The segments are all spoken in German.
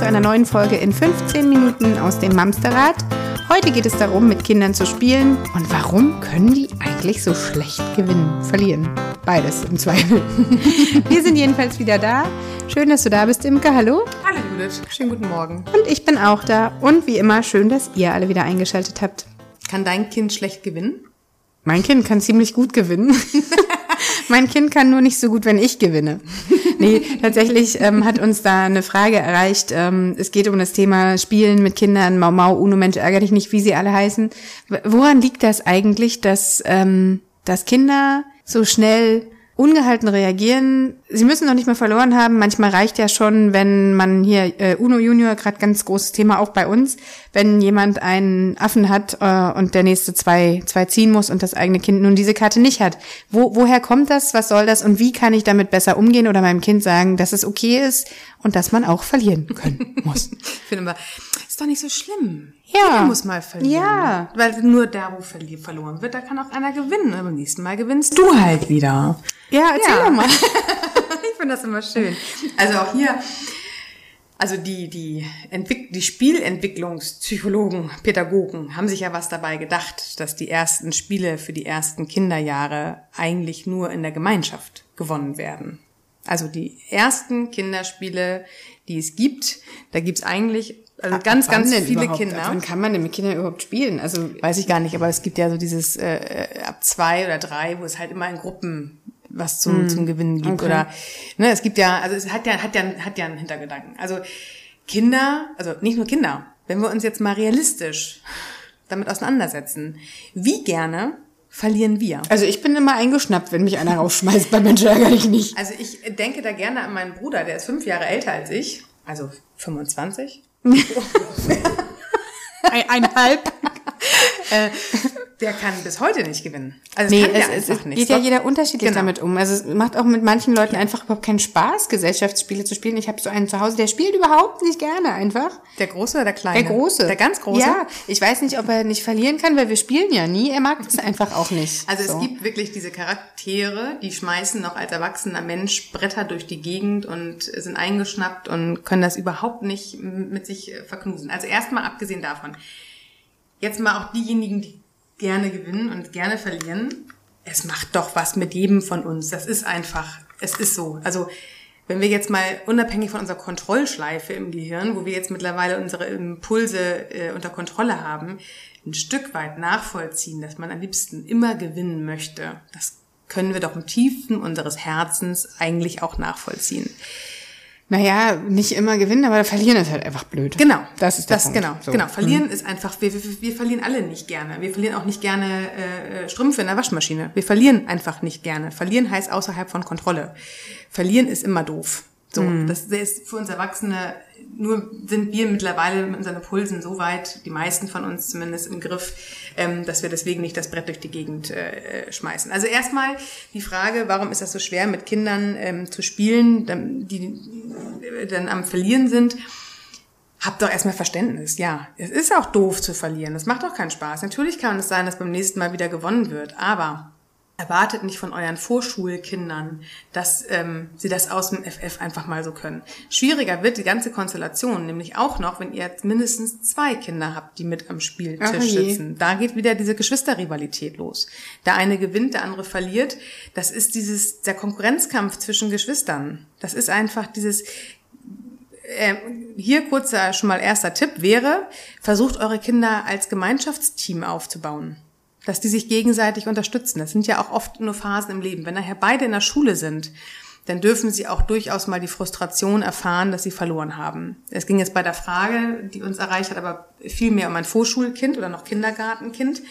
zu einer neuen Folge in 15 Minuten aus dem Mamsterrad. Heute geht es darum, mit Kindern zu spielen. Und warum können die eigentlich so schlecht gewinnen? Verlieren. Beides im Zweifel. Wir sind jedenfalls wieder da. Schön, dass du da bist, Imke. Hallo. Hallo Judith. Schönen guten Morgen. Und ich bin auch da. Und wie immer, schön, dass ihr alle wieder eingeschaltet habt. Kann dein Kind schlecht gewinnen? Mein Kind kann ziemlich gut gewinnen. mein Kind kann nur nicht so gut, wenn ich gewinne. Nee, tatsächlich ähm, hat uns da eine Frage erreicht. Ähm, es geht um das Thema Spielen mit Kindern, Mau Mau, Uno, Mensch, ärger dich nicht, wie sie alle heißen. Woran liegt das eigentlich, dass, ähm, dass Kinder so schnell ungehalten reagieren. Sie müssen noch nicht mal verloren haben. Manchmal reicht ja schon, wenn man hier äh, Uno Junior gerade ganz großes Thema auch bei uns, wenn jemand einen Affen hat äh, und der nächste zwei zwei ziehen muss und das eigene Kind nun diese Karte nicht hat. Wo, woher kommt das? Was soll das? Und wie kann ich damit besser umgehen oder meinem Kind sagen, dass es okay ist und dass man auch verlieren können muss? ich finde mal, ist doch nicht so schlimm. Ja. Jeder muss mal verlieren. Ja. Weil nur da, wo verli verloren wird, da kann auch einer gewinnen. Aber beim nächsten Mal gewinnst du halt wieder. Ja, erzähl Ja. doch mal. ich finde das immer schön. Also auch hier, also die, die, Entwick die Spielentwicklungspsychologen, Pädagogen haben sich ja was dabei gedacht, dass die ersten Spiele für die ersten Kinderjahre eigentlich nur in der Gemeinschaft gewonnen werden. Also die ersten Kinderspiele, die es gibt, da gibt's eigentlich also ganz, Wann ganz denn viele überhaupt? Kinder. Wann kann man denn mit Kindern überhaupt spielen? Also Weiß ich gar nicht, aber es gibt ja so dieses äh, äh, ab zwei oder drei, wo es halt immer in Gruppen was zum, zum Gewinnen gibt. okay. Oder ne, es gibt ja, also es hat ja, hat ja, hat ja einen Hintergedanken. Also Kinder, also nicht nur Kinder, wenn wir uns jetzt mal realistisch damit auseinandersetzen, wie gerne verlieren wir? Also ich bin immer eingeschnappt, wenn mich einer rausschmeißt. Bei Menschen ärgere ich nicht. Also ich denke da gerne an meinen Bruder, der ist fünf Jahre älter als ich, also 25. Ein, eineinhalb. Der kann bis heute nicht gewinnen. Also Nee, es, es, es nicht. geht ja Doch- jeder unterschiedlich Genau. damit um. Also es macht auch mit manchen Leuten einfach überhaupt keinen Spaß, Gesellschaftsspiele zu spielen. Ich habe so einen zu Hause, der spielt überhaupt nicht gerne einfach. Der Große oder der Kleine? Der Große. Der ganz Große? Ja, ich weiß nicht, ob er nicht verlieren kann, weil wir spielen ja nie. Er mag das einfach auch nicht. Also so. es gibt wirklich diese Charaktere, die schmeißen noch als erwachsener Mensch Bretter durch die Gegend und sind eingeschnappt und können das überhaupt nicht mit sich äh, verknusen. Also erstmal abgesehen davon. Jetzt mal auch diejenigen, die gerne gewinnen und gerne verlieren. Es macht doch was mit jedem von uns. Das ist einfach, es ist so. Also wenn wir jetzt mal unabhängig von unserer Kontrollschleife im Gehirn, wo wir jetzt mittlerweile unsere Impulse äh, unter Kontrolle haben, ein Stück weit nachvollziehen, dass man am liebsten immer gewinnen möchte, das können wir doch im Tiefen unseres Herzens eigentlich auch nachvollziehen. Naja, nicht immer gewinnen, aber verlieren ist halt einfach blöd. Genau, Das ist der das Punkt. genau, So. genau. Verlieren ist einfach. Wir, wir, wir verlieren alle nicht gerne. Wir verlieren auch nicht gerne äh, Strümpfe in der Waschmaschine. Wir verlieren einfach nicht gerne. Verlieren heißt außerhalb von Kontrolle. Verlieren ist immer doof. So, Mhm. das ist für uns Erwachsene. Nur sind wir mittlerweile mit unseren Impulsen so weit, die meisten von uns zumindest im Griff, ähm, dass wir deswegen nicht das Brett durch die Gegend äh, schmeißen. Also erstmal die Frage, warum ist das so schwer, mit Kindern ähm, zu spielen, die dann am Verlieren sind? Habt doch erstmal Verständnis, ja. Es ist auch doof zu verlieren. Das macht doch keinen Spaß. Natürlich kann es sein, dass beim nächsten Mal wieder gewonnen wird, aber erwartet nicht von euren Vorschulkindern, dass ähm, sie das aus dem FF einfach mal so können. Schwieriger wird die ganze Konstellation, nämlich auch noch, wenn ihr jetzt mindestens zwei Kinder habt, die mit am Spieltisch sitzen. Da geht wieder diese Geschwisterrivalität los. Der eine gewinnt, der andere verliert. Das ist dieses der Konkurrenzkampf zwischen Geschwistern. Das ist einfach dieses ähm, hier kurzer schon mal erster Tipp wäre, versucht eure Kinder als Gemeinschaftsteam aufzubauen. Dass die sich gegenseitig unterstützen. Das sind ja auch oft nur Phasen im Leben. Wenn nachher beide in der Schule sind, dann dürfen sie auch durchaus mal die Frustration erfahren, dass sie verloren haben. Es ging jetzt bei der Frage, die uns erreicht hat, aber viel mehr um ein Vorschulkind oder noch Kindergartenkind.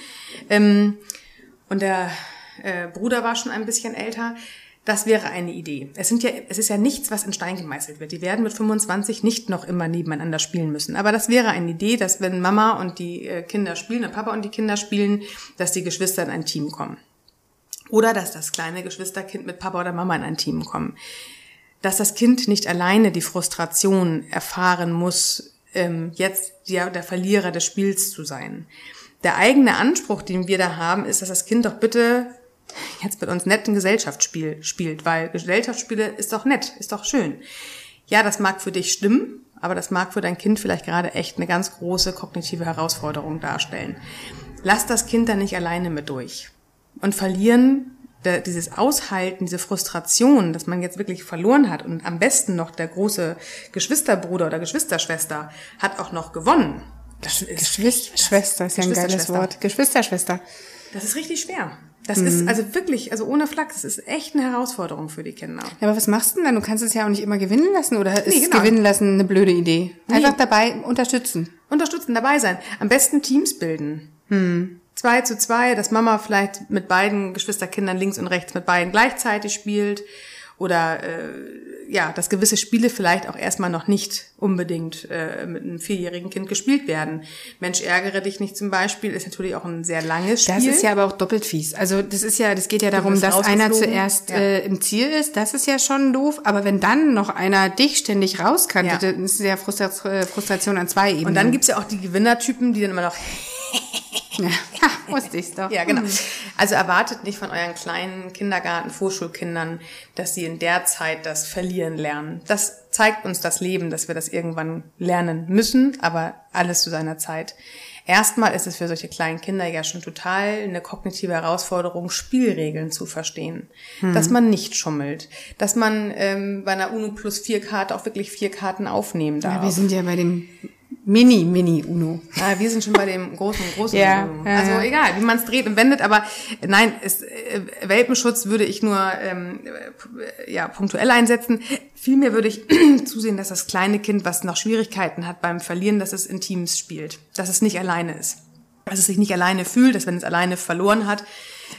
Ähm, und der äh, Bruder war schon ein bisschen älter. Das wäre eine Idee. Es sind ja, es ist ja nichts, was in Stein gemeißelt wird. Die werden mit 25 nicht noch immer nebeneinander spielen müssen. Aber das wäre eine Idee, dass wenn Mama und die äh, Kinder spielen, der Papa und die Kinder spielen, dass die Geschwister in ein Team kommen. Oder dass das kleine Geschwisterkind mit Papa oder Mama in ein Team kommen. Dass das Kind nicht alleine die Frustration erfahren muss, ähm, jetzt der Verlierer des Spiels zu sein. Der eigene Anspruch, den wir da haben, ist, dass das Kind doch bitte jetzt mit uns nett ein Gesellschaftsspiel spielt, weil Gesellschaftsspiele ist doch nett, ist doch schön. Ja, das mag für dich stimmen, aber das mag für dein Kind vielleicht gerade echt eine ganz große kognitive Herausforderung darstellen. Lass das Kind da nicht alleine mit durch. Und verlieren dieses Aushalten, diese Frustration, dass man jetzt wirklich verloren hat und am besten noch der große Geschwisterbruder oder Geschwisterschwester hat auch noch gewonnen. Das ist Geschwisterschwester ist ja ein geiles Wort. Geschwisterschwester. Das ist richtig schwer. Das mhm. ist also wirklich, also ohne Flachs, das ist echt eine Herausforderung für die Kinder. Ja, aber was machst du denn dann? Du kannst es ja auch nicht immer gewinnen lassen oder ist nee, genau. gewinnen lassen eine blöde Idee? Einfach nee. dabei unterstützen. Unterstützen, dabei sein. Am besten Teams bilden. Hm zwei zu zwei, dass Mama vielleicht mit beiden Geschwisterkindern links und rechts mit beiden gleichzeitig spielt oder äh, ja, dass gewisse Spiele vielleicht auch erstmal noch nicht unbedingt äh, mit einem vierjährigen Kind gespielt werden. Mensch, ärgere dich nicht zum Beispiel, ist natürlich auch ein sehr langes Spiel. Das ist ja aber auch doppelt fies. Also das ist ja, das geht ja darum, dass einer zuerst ja. äh, im Ziel ist. Das ist ja schon doof. Aber wenn dann noch einer dich ständig rauskantet, ja. dann ist es ja Frustration an zwei Ebenen. Und dann gibt's ja auch die Gewinnertypen, die dann immer noch ja, wusste ich's doch. Ja, genau. Also erwartet nicht von euren kleinen Kindergarten, Vorschulkindern, dass sie in der Zeit das Verlieren lernen. Das zeigt uns das Leben, dass wir das irgendwann lernen müssen, aber alles zu seiner Zeit. Erstmal ist es für solche kleinen Kinder ja schon total eine kognitive Herausforderung, Spielregeln zu verstehen. Mhm. Dass man nicht schummelt. Dass man ähm, bei einer UNO plus vier Karte auch wirklich vier Karten aufnehmen darf. Ja, wir sind ja bei dem Mini, Mini Uno. Ah, wir sind schon bei dem großen, großen ja, Uno. Also ja. egal, wie man es dreht und wendet, aber nein, es, äh, Welpenschutz würde ich nur ähm, äh, ja, punktuell einsetzen. Vielmehr würde ich zusehen, dass das kleine Kind, was noch Schwierigkeiten hat beim Verlieren, dass es in Teams spielt, dass es nicht alleine ist. Dass es sich nicht alleine fühlt, dass wenn es alleine verloren hat,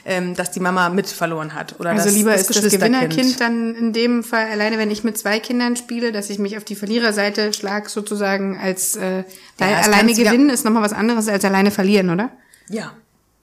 ähm, dass die Mama mit verloren hat. Oder also das, lieber das ist das Gewinnerkind dann in dem Fall alleine, wenn ich mit zwei Kindern spiele, dass ich mich auf die Verliererseite schlag sozusagen als äh, ja, alleine gewinnen ist nochmal was anderes als alleine verlieren, oder? Ja,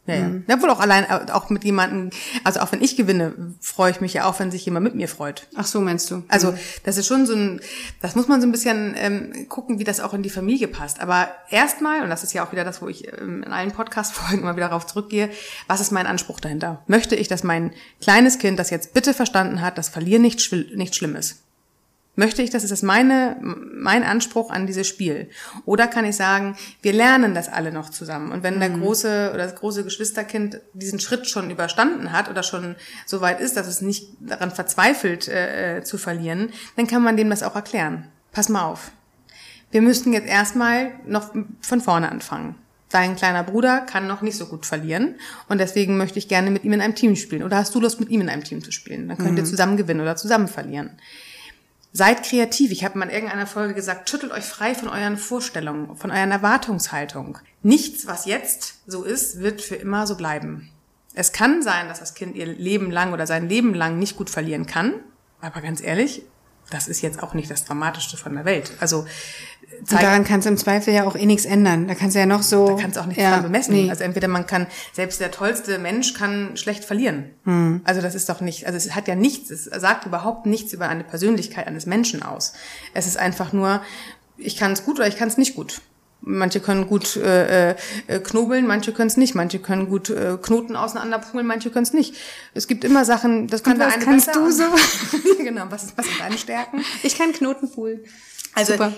ja, ja. Mhm. ja, wohl auch allein, äh, auch mit jemandem, also auch wenn ich gewinne, freue ich mich ja auch, wenn sich jemand mit mir freut. Ach so, meinst du? Also mhm. das ist schon so ein, das muss man so ein bisschen ähm, gucken, wie das auch in die Familie passt. Aber erstmal, und das ist ja auch wieder das, wo ich ähm, in allen Podcast-Folgen immer wieder darauf zurückgehe, was ist mein Anspruch dahinter? Möchte ich, dass mein kleines Kind das jetzt bitte verstanden hat, dass Verlieren nicht, nicht schlimm ist? Möchte ich, das ist das meine, mein Anspruch an dieses Spiel. Oder kann ich sagen, wir lernen das alle noch zusammen. Und wenn mhm. der große oder das große Geschwisterkind diesen Schritt schon überstanden hat oder schon so weit ist, dass es nicht daran verzweifelt äh, äh, zu verlieren, dann kann man dem das auch erklären. Pass mal auf. Wir müssten jetzt erstmal noch von vorne anfangen. Dein kleiner Bruder kann noch nicht so gut verlieren und deswegen möchte ich gerne mit ihm in einem Team spielen. Oder hast du Lust, mit ihm in einem Team zu spielen? Dann könnt mhm. ihr zusammen gewinnen oder zusammen verlieren. Seid kreativ. Ich habe mal in irgendeiner Folge gesagt, schüttelt euch frei von euren Vorstellungen, von euren Erwartungshaltung. Nichts, was jetzt so ist, wird für immer so bleiben. Es kann sein, dass das Kind ihr Leben lang oder sein Leben lang nicht gut verlieren kann. Aber ganz ehrlich, das ist jetzt auch nicht das Dramatischste von der Welt. Also und daran kannst du im Zweifel ja auch eh nichts ändern. Da kannst du ja noch so. Da kannst du auch nichts ja, dran bemessen. Nee. Also entweder man kann, selbst der tollste Mensch kann schlecht verlieren. Hm. Also das ist doch nicht, also es hat ja nichts, es sagt überhaupt nichts über eine Persönlichkeit eines Menschen aus. Es ist einfach nur, ich kann es gut oder ich kann es nicht gut. Manche können gut äh, äh, knobeln, manche können es nicht. Manche können gut äh, Knoten auseinanderpulen, manche können es nicht. Es gibt immer Sachen, das kann der eine kannst besser. du so? genau, was, was sind deine Stärken? Ich kann Knoten pulen. Also Super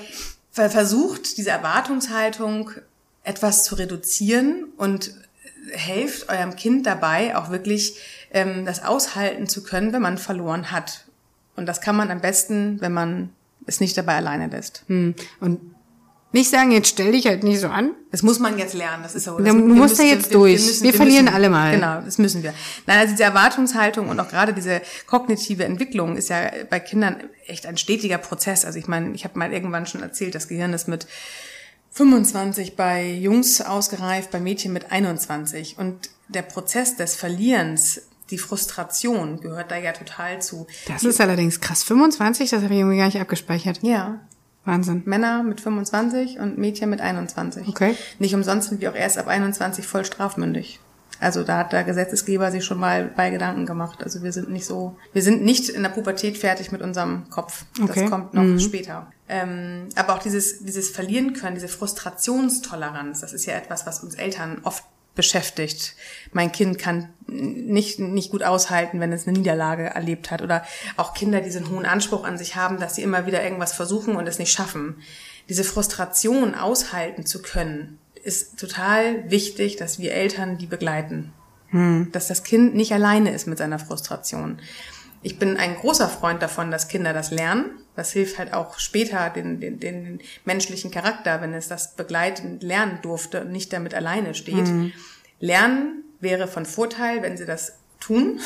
versucht, diese Erwartungshaltung etwas zu reduzieren und helft eurem Kind dabei, auch wirklich ähm, das aushalten zu können, wenn man verloren hat. Und das kann man am besten, wenn man es nicht dabei alleine lässt. Hm. Und nicht sagen, jetzt stell dich halt nicht so an. Das muss man jetzt lernen. Das ist so. du musst da jetzt wir, durch. Wir, müssen, wir, wir verlieren müssen, alle mal. Genau, das müssen wir. Nein, also diese Erwartungshaltung und auch gerade diese kognitive Entwicklung ist ja bei Kindern echt ein stetiger Prozess. Also ich meine, ich habe mal irgendwann schon erzählt, das Gehirn ist mit 25 bei Jungs ausgereift, bei Mädchen mit 21. Und der Prozess des Verlierens die Frustration gehört da ja total zu. Das ist allerdings krass. 25, das habe ich irgendwie gar nicht abgespeichert. Ja. Wahnsinn. Männer mit 25 und Mädchen mit 21. Okay. Nicht umsonst sind wir auch erst ab 21 voll strafmündig. Also da hat der Gesetzesgeber sich schon mal bei Gedanken gemacht. Also wir sind nicht so, wir sind nicht in der Pubertät fertig mit unserem Kopf. Okay. Das kommt noch mhm. später. Ähm, aber auch dieses, dieses Verlieren können, diese Frustrationstoleranz, das ist ja etwas, was uns Eltern oft beschäftigt. Mein Kind kann nicht, nicht gut aushalten, wenn es eine Niederlage erlebt hat. Oder auch Kinder, die so einen hohen Anspruch an sich haben, dass sie immer wieder irgendwas versuchen und es nicht schaffen. Diese Frustration aushalten zu können, ist total wichtig, dass wir Eltern die begleiten. Hm. Dass das Kind nicht alleine ist mit seiner Frustration. Ich bin ein großer Freund davon, dass Kinder das lernen. Das hilft halt auch später den, den, den menschlichen Charakter, wenn es das begleitend lernen durfte und nicht damit alleine steht. Mhm. Lernen wäre von Vorteil, wenn sie das tun.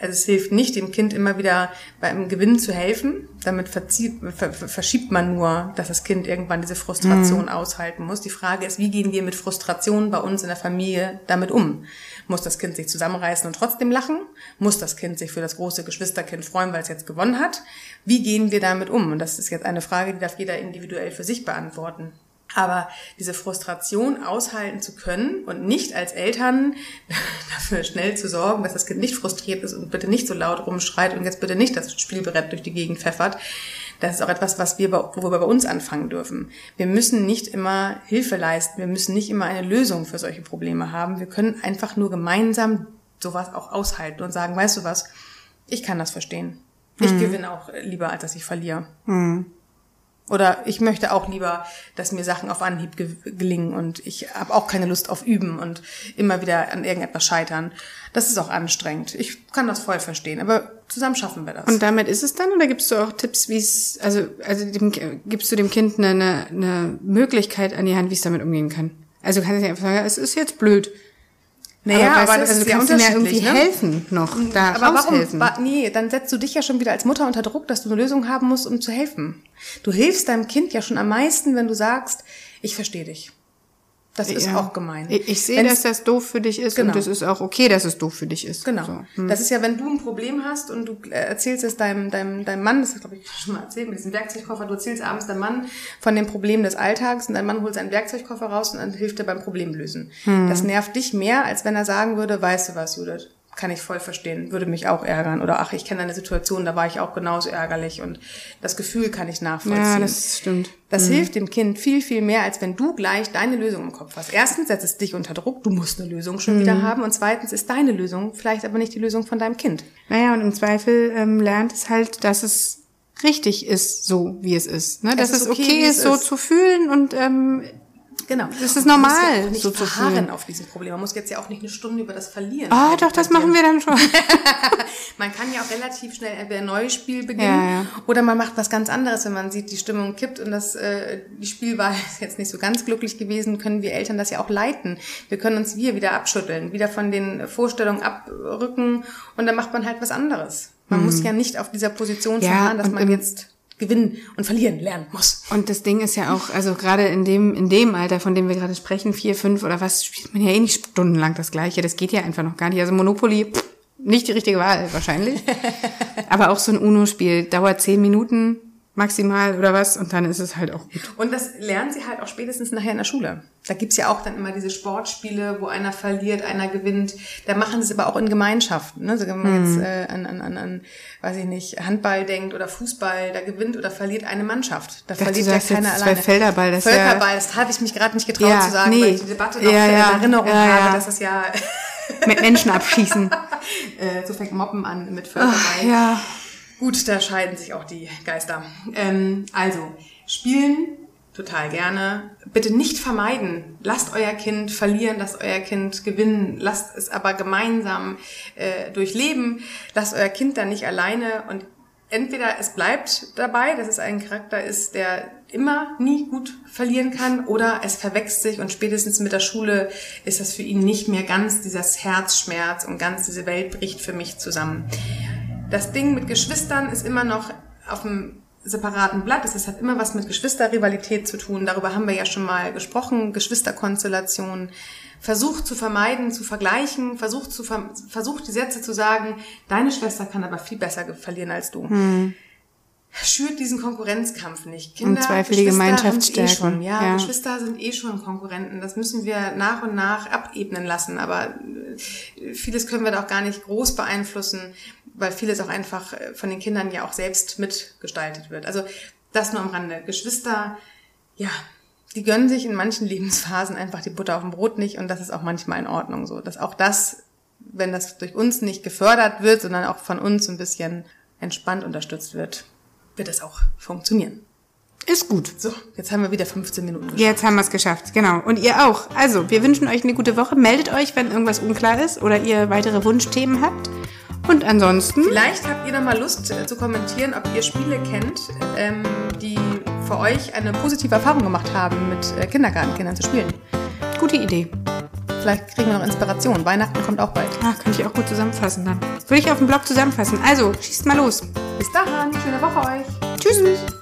Also es hilft nicht, dem Kind immer wieder beim Gewinnen zu helfen. Damit verzieht, ver, verschiebt man nur, dass das Kind irgendwann diese Frustration mhm. aushalten muss. Die Frage ist, wie gehen wir mit Frustration bei uns in der Familie damit um? Muss das Kind sich zusammenreißen und trotzdem lachen? Muss das Kind sich für das große Geschwisterkind freuen, weil es jetzt gewonnen hat? Wie gehen wir damit um? Und das ist jetzt eine Frage, die darf jeder individuell für sich beantworten. Aber diese Frustration aushalten zu können und nicht als Eltern dafür schnell zu sorgen, dass das Kind nicht frustriert ist und bitte nicht so laut rumschreit und jetzt bitte nicht das Spielbrett durch die Gegend pfeffert, das ist auch etwas, was wir, wo wir bei uns anfangen dürfen. Wir müssen nicht immer Hilfe leisten, wir müssen nicht immer eine Lösung für solche Probleme haben. Wir können einfach nur gemeinsam sowas auch aushalten und sagen, weißt du was, ich kann das verstehen. Ich mhm. gewinne auch lieber, als dass ich verliere. Mhm. Oder ich möchte auch lieber, dass mir Sachen auf Anhieb ge gelingen und ich habe auch keine Lust auf Üben und immer wieder an irgendetwas scheitern. Das ist auch anstrengend. Ich kann das voll verstehen, aber zusammen schaffen wir das. Und damit ist es dann oder gibst du auch Tipps, wie es, also, also dem, gibst du dem Kind eine, eine Möglichkeit an die Hand, wie es damit umgehen kann? Also kannst du nicht einfach sagen, es ist jetzt blöd. Naja, aber, aber das also ist ja unterschiedlich. Ja irgendwie ne? helfen noch, da aber raushelfen. warum? Nee, dann setzt du dich ja schon wieder als Mutter unter Druck, dass du eine Lösung haben musst, um zu helfen. Du hilfst deinem Kind ja schon am meisten, wenn du sagst, ich verstehe dich. Das ist ja. auch gemein. Ich, ich sehe, dass das doof für dich ist genau. und das ist auch okay, dass es doof für dich ist. Genau. So. Hm. Das ist ja, wenn du ein Problem hast und du erzählst es deinem, deinem, deinem Mann, das habe ich schon mal erzählt, mit diesem Werkzeugkoffer, du erzählst abends deinem Mann von dem Problem des Alltags und dein Mann holt seinen Werkzeugkoffer raus und dann hilft dir beim Problemlösen. Hm. Das nervt dich mehr, als wenn er sagen würde, weißt du was, Judith, kann ich voll verstehen, würde mich auch ärgern. Oder ach, ich kenne eine Situation, da war ich auch genauso ärgerlich und das Gefühl kann ich nachvollziehen. Ja, das stimmt. Das mhm. hilft dem Kind viel, viel mehr, als wenn du gleich deine Lösung im Kopf hast. Erstens setzt es dich unter Druck, du musst eine Lösung schon mhm. wieder haben und zweitens ist deine Lösung vielleicht aber nicht die Lösung von deinem Kind. Naja, und im Zweifel ähm, lernt es halt, dass es richtig ist, so wie es ist. Ne? Dass es, es okay, okay ist, so ist. zu fühlen und ähm, Genau. Das ist normal. Man muss ja nicht so verharren auf diesem Problem. Man muss jetzt ja auch nicht eine Stunde über das Verlieren. Ah, oh, doch, das machen wir dann schon. man kann ja auch relativ schnell entweder ein neues Spiel beginnen ja, ja. oder man macht was ganz anderes, wenn man sieht, die Stimmung kippt und das äh, die Spielwahl ist jetzt nicht so ganz glücklich gewesen, können wir Eltern das ja auch leiten. Wir können uns wir wieder abschütteln, wieder von den Vorstellungen abrücken und dann macht man halt was anderes. Man mhm. muss ja nicht auf dieser Position ja, dass man jetzt gewinnen und verlieren lernen muss. Und das Ding ist ja auch, also gerade in dem, in dem Alter, von dem wir gerade sprechen, vier, fünf oder was, spielt man ja eh nicht stundenlang das Gleiche. Das geht ja einfach noch gar nicht. Also Monopoly, pff, nicht die richtige Wahl wahrscheinlich. Aber auch so ein UNO-Spiel dauert zehn Minuten maximal oder was und dann ist es halt auch gut. Und das lernen sie halt auch spätestens nachher in der Schule. Da gibt's ja auch dann immer diese Sportspiele, wo einer verliert, einer gewinnt. Da machen sie es aber auch in Gemeinschaften. Ne? Also wenn man mhm. jetzt äh, an, an, an, an, weiß ich nicht, Handball denkt oder Fußball, da gewinnt oder verliert eine Mannschaft. Da verliert ja keiner alleine. Felderball, das Völkerball, ja, das habe ich mich gerade nicht getraut ja, zu sagen, nee. weil ich die Debatte noch ja, in Erinnerung habe, dass das ja... mit Menschen abschießen. äh, so fängt Moppen an mit Völkerball. Ach, ja. Gut, da scheiden sich auch die Geister. Ähm, also, spielen total gerne. Bitte nicht vermeiden. Lasst euer Kind verlieren, lasst euer Kind gewinnen, lasst es aber gemeinsam äh, durchleben. Lasst euer Kind dann nicht alleine und entweder es bleibt dabei, dass es ein Charakter ist, der immer nie gut verlieren kann, oder es verwechselt sich und spätestens mit der Schule ist das für ihn nicht mehr ganz dieses Herzschmerz und ganz diese Welt bricht für mich zusammen. Das Ding mit Geschwistern ist immer noch auf dem separaten Blatt. Es hat immer was mit Geschwisterrivalität zu tun. Darüber haben wir ja schon mal gesprochen. Geschwisterkonstellationen. Versucht zu vermeiden, zu vergleichen. Versucht, zu, versucht die Sätze zu sagen, deine Schwester kann aber viel besser verlieren als du. Hm schürt diesen Konkurrenzkampf nicht. Kinder, Zweifel die Gemeinschaft eh schon, ja, ja, Geschwister sind eh schon Konkurrenten. Das müssen wir nach und nach abebnen lassen. Aber äh, vieles können wir da auch gar nicht groß beeinflussen, weil vieles auch einfach äh, von den Kindern ja auch selbst mitgestaltet wird. Also das nur am Rande. Geschwister, ja, die gönnen sich in manchen Lebensphasen einfach die Butter auf dem Brot nicht und das ist auch manchmal in Ordnung so. Dass auch das, wenn das durch uns nicht gefördert wird, sondern auch von uns ein bisschen entspannt unterstützt wird, wird das auch funktionieren. Ist gut. So, jetzt haben wir wieder 15 Minuten geschafft. Jetzt haben wir es geschafft, genau. Und ihr auch. Also, wir wünschen euch eine gute Woche. Meldet euch, wenn irgendwas unklar ist oder ihr weitere Wunschthemen habt. Und ansonsten. Vielleicht habt ihr noch mal Lust äh, zu kommentieren, ob ihr Spiele kennt, ähm, die für euch eine positive Erfahrung gemacht haben, mit äh, Kindergartenkindern zu spielen. Gute Idee. Vielleicht kriegen wir noch Inspiration. Weihnachten kommt auch bald. Ah, kann ich auch gut zusammenfassen dann. Würde ich auf dem Blog zusammenfassen. Also, schießt mal los. Bis dahin, schöne Woche euch. Tschüss.